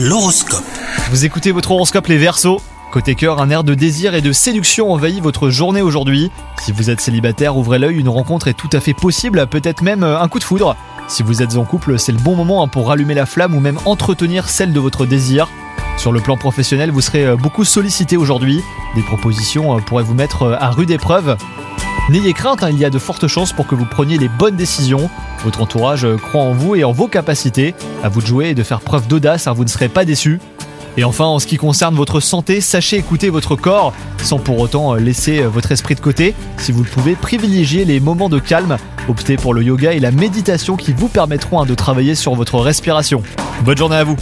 L'horoscope. Vous écoutez votre horoscope les Verseaux. Côté cœur, un air de désir et de séduction envahit votre journée aujourd'hui. Si vous êtes célibataire, ouvrez l'œil, une rencontre est tout à fait possible, peut-être même euh, un coup de foudre. Si vous êtes en couple, c'est le bon moment hein, pour rallumer la flamme ou même entretenir celle de votre désir. Sur le plan professionnel, vous serez euh, beaucoup sollicité aujourd'hui. Des propositions euh, pourraient vous mettre à rude épreuve. N'ayez crainte, hein, il y a de fortes chances pour que vous preniez les bonnes décisions. Votre entourage euh, croit en vous et en vos capacités. À vous de jouer et de faire preuve d'audace, hein, vous ne serez pas déçus. Et enfin, en ce qui concerne votre santé, sachez écouter votre corps sans pour autant euh, laisser euh, votre esprit de côté. Si vous le pouvez, privilégiez les moments de calme. Optez pour le yoga et la méditation qui vous permettront hein, de travailler sur votre respiration. Bonne journée à vous